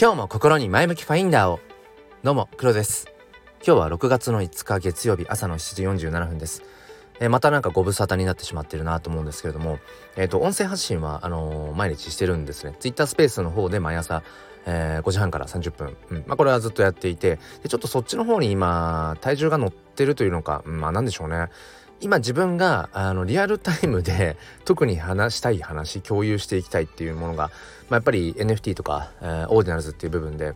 今日も心に前向きファインダーをどうも黒です今日は6月の5日月曜日朝の7時47分ですえー、またなんかご無沙汰になってしまってるなと思うんですけれども、えっ、ー、と、音声発信は、あのー、毎日してるんですね。Twitter スペースの方で毎朝、えー、5時半から30分。うん。まあ、これはずっとやっていて、で、ちょっとそっちの方に今、体重が乗ってるというのか、うん、まあ、なんでしょうね。今自分があのリアルタイムで 特に話したい話共有していきたいっていうものが、まあ、やっぱり NFT とか、えー、 Ordinals っていう部分で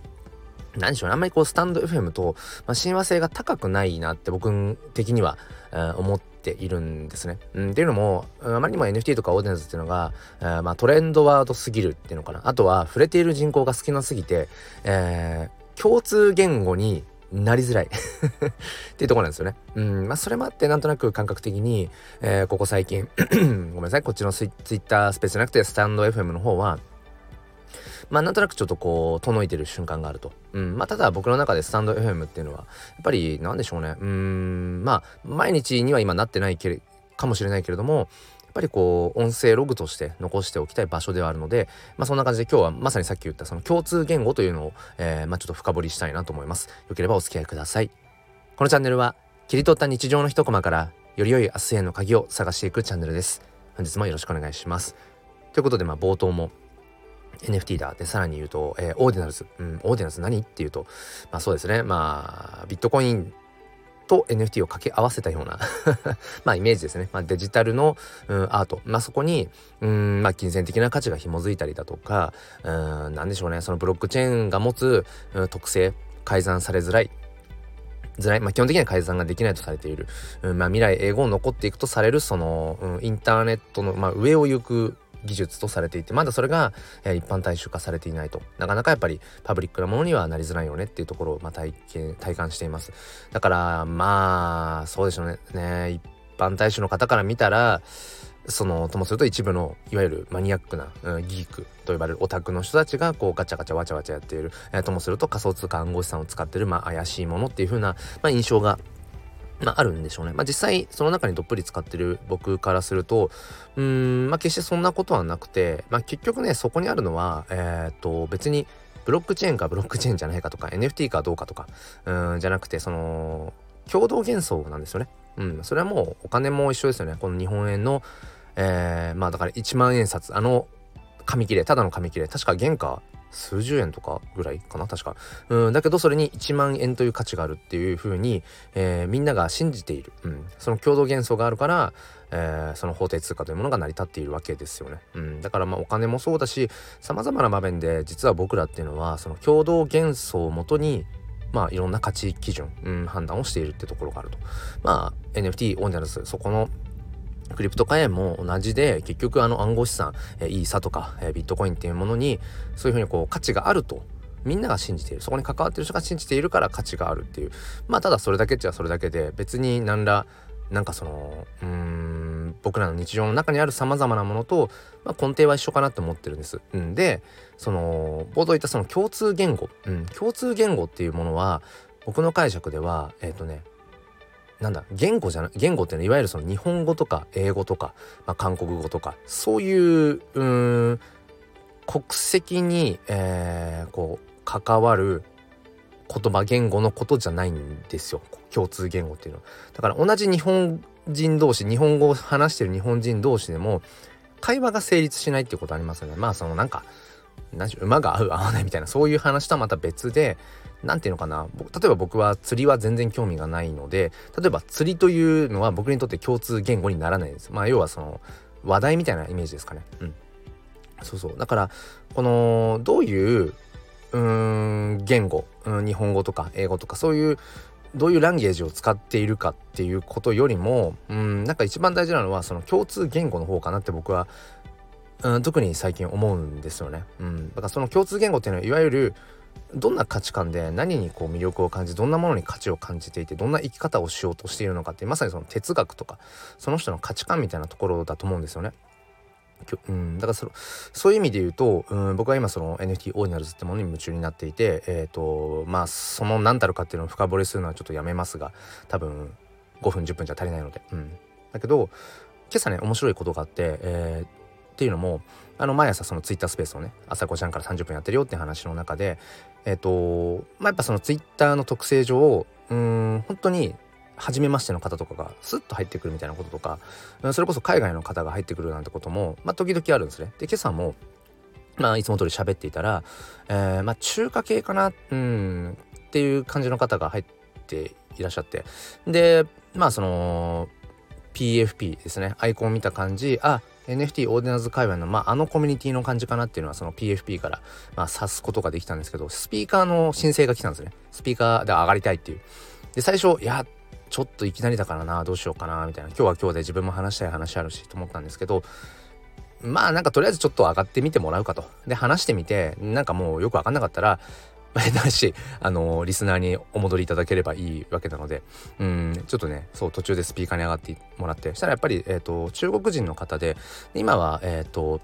何でしょうねあんまりこうスタンド FM と、まあ、親和性が高くないなって僕的には、えー、思っているんですね。うん、っていうのもあまりにも NFT とか Ordinals っていうのが、えー、まあ、トレンドワードすぎるっていうのかなあとは触れている人口が少なすぎて、えー、共通言語になりづらい っていうとこなんですよね。うん、まあそれもあってなんとなく感覚的に、えー、ここ最近 ごめんなさい、こっちのツイッタースペースじゃなくてスタンド FM の方は、まあなんとなくちょっとこう、遠のいてる瞬間があると。うん。まあただ僕の中でスタンド FM っていうのは、やっぱりなんでしょうね。うん、まあ毎日には今なってないけれかもしれないけれども、ぱりこう音声ログとして残しておきたい場所ではあるので、まあ、そんな感じで今日はまさにさっき言ったその共通言語というのを、えー、まあ、ちょっと深掘りしたいなと思います。よければお付き合いください。このチャンネルは切り取った日常の一コマからより良い明日への鍵を探していくチャンネルです。本日もよろしくお願いします。ということでまあ冒頭も NFT だでさらに言うと、えー、 Ordinals、うん、 Ordinals 何？っていうとまあそうですねまあビットコインと NFT を掛け合わせたような まあイメージですね。まあ、デジタルの、うん、アート。まあそこに、うん、まあ金銭的な価値が紐づいたりだとか、うん、なんでしょうね。そのブロックチェーンが持つ、うん、特性、改ざんされづらい。づらい、まあ、基本的には改ざんができないとされている、うんまあ、未来英語を残っていくとされるその、うん、インターネットの、まあ、上を行く技術とされていてまだそれが、えー、一般大衆化されていないと。なかなかやっぱりパブリックなものにはなりづらいよねっていうところを、まあ、体験体感しています。だからまあそうでしょうね。ね一般大衆の方から見たらそのともすると一部のいわゆるマニアックな、うん、ギークと呼ばれるオタクの人たちがこうガチャガチャワチャワチャやっている、えー、ともすると仮想通貨暗号資産を使ってる、まあ、怪しいものっていう風な、まあ、印象がまあ、あるんでしょうね。まあ、実際、その中にどっぷり使ってる僕からすると、うーん、まあ、決してそんなことはなくて、まあ、結局ね、そこにあるのは、えっ、と、別に、ブロックチェーンかブロックチェーンじゃないかとか、NFT かどうかとか、うん、じゃなくて、その、共同幻想なんですよね。うん、それはもうお金も一緒ですよね。この日本円の、えー、まあだから1万円札、あの紙切れ、ただの紙切れ、確か原価数十円とかぐらいかな？確か。うん、だけどそれに1万円という価値があるっていう風に、えー、みんなが信じている。うん、その共同幻想があるから、えー、その法定通貨というものが成り立っているわけですよね。うん、だからまあお金もそうだし、様々な場面で実は僕らっていうのは、その共同幻想をもとに、まあいろんな価値基準、うん、判断をしているってところがあると。まあ NFT オーナルズ、そこのクリプト貨幣も同じで結局あの暗号資産、えー、イーサとか、え、ビットコインっていうものにそういうふうにこう価値があるとみんなが信じている。そこに関わってる人が信じているから価値があるっていう。まあただそれだけっちゃそれだけで別に何らなんかそのうん僕らの日常の中にあるさまざまなものと、まあ、根底は一緒かなって思ってるんです。うん、でその冒頭言ったその共通言語、うん、共通言語っていうものは僕の解釈ではえっ、ー、とねなんだ言語じゃない言語っていうのはいわゆるその日本語とか英語とか、まあ、韓国語とかそういううん国籍に、えー、こう関わる言葉言語のことじゃないんですよ共通言語っていうのは。だから同じ日本人同士日本語を話してる日本人同士でも会話が成立しないっていうことありますよね。まあそのなんか馬が合う合わないみたいなそういう話とはまた別で何て言うのかな。例えば僕は釣りは全然興味がないので例えば釣りというのは僕にとって共通言語にならないです。まあ要はその話題みたいなイメージですかね。うん。そうそう。だからこのどういううーん言語、日本語とか英語とかそういうどういうランゲージを使っているかっていうことよりもうんなんか一番大事なのはその共通言語の方かなって僕はうん、特に最近思うんですよね。うん、だからその共通言語っていうのはいわゆるどんな価値観で何にこう魅力を感じどんなものに価値を感じていてどんな生き方をしようとしているのかってまさにその哲学とかその人の価値観みたいなところだと思うんですよね。うん、だからそそういう意味で言うと、うん、僕は今その NFT オーディナルズってものに夢中になっていてえ、ー、とまあその何たるかっていうのを深掘りするのはちょっとやめますが多分5分10分じゃ足りないので、うん、だけど今朝ね面白いことがあって、えーっていうのもあの毎朝そのツイッタースペースをね朝5時半から30分やってるよって話の中でえっ、ー、とまあやっぱそのツイッターの特性上うん本当に初めましての方とかがスッと入ってくるみたいなこととかそれこそ海外の方が入ってくるなんてこともまあ時々あるんですね。で今朝もまあいつも通り喋っていたら、えー、まあ中華系かなうんっていう感じの方が入っていらっしゃってでまあその PFP ですねアイコン見た感じあ NFT オーディナーズ界隈の、まあ、あのコミュニティの感じかなっていうのはその PFP から、まあ、指すことができたんですけどスピーカーの申請が来たんですね。スピーカーで上がりたいっていう。で最初いやちょっといきなりだからなどうしようかなみたいな。今日は今日で自分も話したい話あるしと思ったんですけどまあなんかとりあえずちょっと上がってみてもらうかと。で話してみてなんかもうよく分かんなかったらだし、あのリスナーにお戻りいただければいいわけなので、うん、ちょっとね、そう、途中でスピーカーに上がってもらって、したらやっぱり、えっ、ー、と、中国人の方で、今は、えっ、ー、と、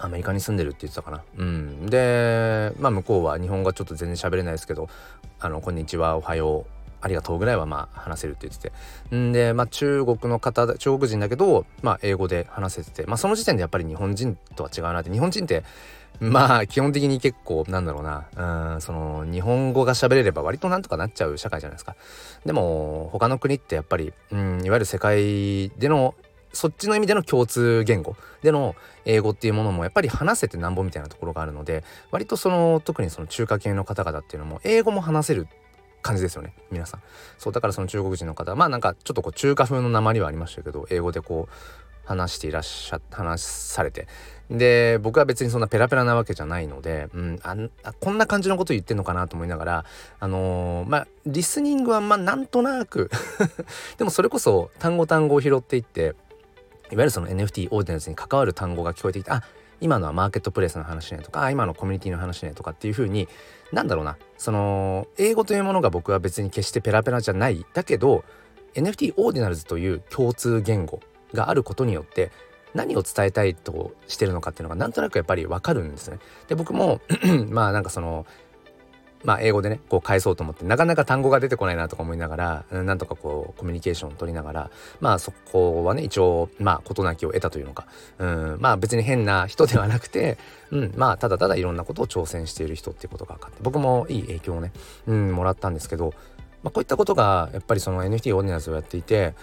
アメリカに住んでるって言ってたかな。うん。で、まあ向こうは日本語はちょっと全然喋れないですけど、あの、こんにちは、おはよう、ありがとうぐらいはまあ話せるって言ってて。んでまあ中国の方中国人だけどまあ英語で話せてて。まあその時点でやっぱり日本人とは違うなって。日本人ってまあ基本的に結構なんだろうな。うんその日本語が喋れれば割となんとかなっちゃう社会じゃないですか。でも他の国ってやっぱりうんいわゆる世界でのそっちの意味での共通言語。での英語っていうものもやっぱり話せてなんぼみたいなところがあるので割とその特にその中華系の方々っていうのも英語も話せる感じですよね皆さん。そうだからその中国人の方まあなんかちょっとこう中華風の鉛はありましたけど英語でこう話していらっしゃっ話されて。で僕は別にそんなペラペラなわけじゃないので、うん、あこんな感じのこと言ってんのかなと思いながらあのー、まあリスニングはまあなんとなく でもそれこそ単語単語を拾っていっていわゆるその NFT オーディナンスに関わる単語が聞こえてきてあ今のはマーケットプレイスの話ねとか今のコミュニティの話ねとかっていう風になんだろうなその英語というものが僕は別に決してペラペラじゃないだけど NFT オーディナルズという共通言語があることによって何を伝えたいとしてるのかっていうのがなんとなくやっぱりわかるんですね。で僕も まあなんかそのまあ英語でねこう返そうと思ってなかなか単語が出てこないなとか思いながらなんとかこうコミュニケーションを取りながらまあそこはね一応まあ事なきを得たというのか。うんまあ別に変な人ではなくてうんまあただただいろんなことを挑戦している人っていうことが分かって僕もいい影響をねうんもらったんですけどまあ、こういったことがやっぱりその NFT オーディナンスをやっていて、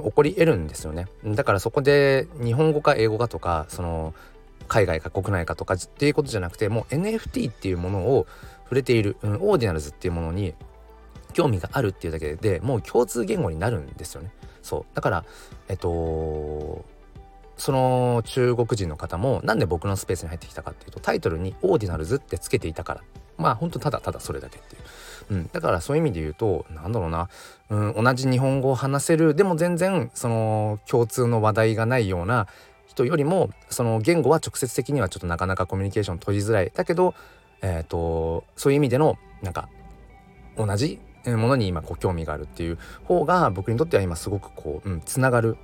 起こり得るんですよね。だからそこで日本語か英語かとかその海外か国内かとかっていうことじゃなくてもう NFT っていうものを触れている、うん、 Ordinals っていうものに興味があるっていうだけでもう共通言語になるんですよね。そう。だからえっとその中国人の方もなんで僕のスペースに入ってきたかっていうとタイトルに「 Ordinals」ってつけていたから。まあほんとただただそれだけっていう、うん、だからそういう意味で言うとなんだろうな、うん、同じ日本語を話せるでも全然その共通の話題がないような人よりもその言語は直接的にはちょっとなかなかコミュニケーション取りづらい。だけどえっ、ー、とそういう意味でのなんか同じものに今こう興味があるっていう方が僕にとっては今すごくこう、うん、つながる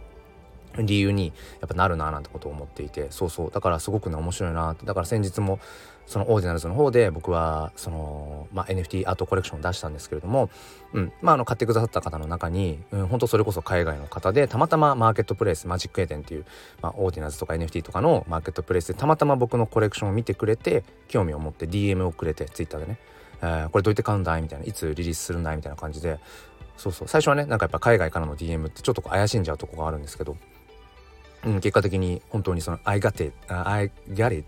理由にやっぱなるななんてことを思っていてそうそう。だからすごくね面白いなって。だから先日もそのオーディナルズの方で僕はその、まあ、NFT アートコレクションを出したんですけれども、うん。まあ、あの買ってくださった方の中に、うん、本当それこそ海外の方でたまたまマーケットプレイスマジックエデンっていう、まあ、 Ordinals とか NFT とかのマーケットプレイスでたまたま僕のコレクションを見てくれて興味を持って DM をくれて Twitter でね、えー、これどうやって買うんだい？みたいないつリリースするんだい？みたいな感じで。そうそう。最初はねなんかやっぱ海外からの DM ってちょっと怪しんじゃうとこがあるんですけどうん、結果的に本当にその「I got it」「I got it」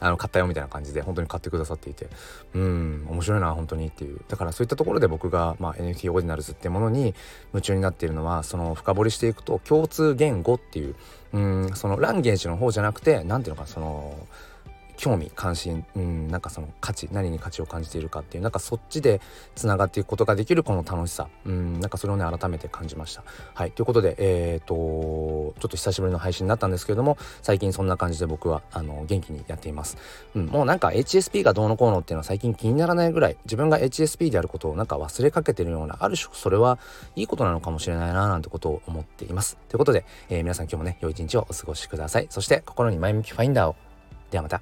あ の買ったよみたいな感じで本当に買ってくださっていてうん面白いな本当にっていう。だからそういったところで僕が、まあ、NFT オーディナルズってものに夢中になっているのはその深掘りしていくと共通言語っていううんそのランゲージの方じゃなくて何ていうのかその興味関心、うん、なんかその価値何に価値を感じているかっていうなんかそっちでつながっていくことができるこの楽しさ、うん、なんかそれをね改めて感じました。はいということでえっ、ー、とちょっと久しぶりの配信になったんですけれども最近そんな感じで僕はあの元気にやっています。うん、もうなんか HSP がどうのこうのっていうのは最近気にならないぐらい自分が HSP であることをなんか忘れかけてるようなある種それはいいことなのかもしれないななんてことを思っています。ということで、えー、皆さん今日もね良い一日をお過ごしください。そして心に前向きファインダーをではまた。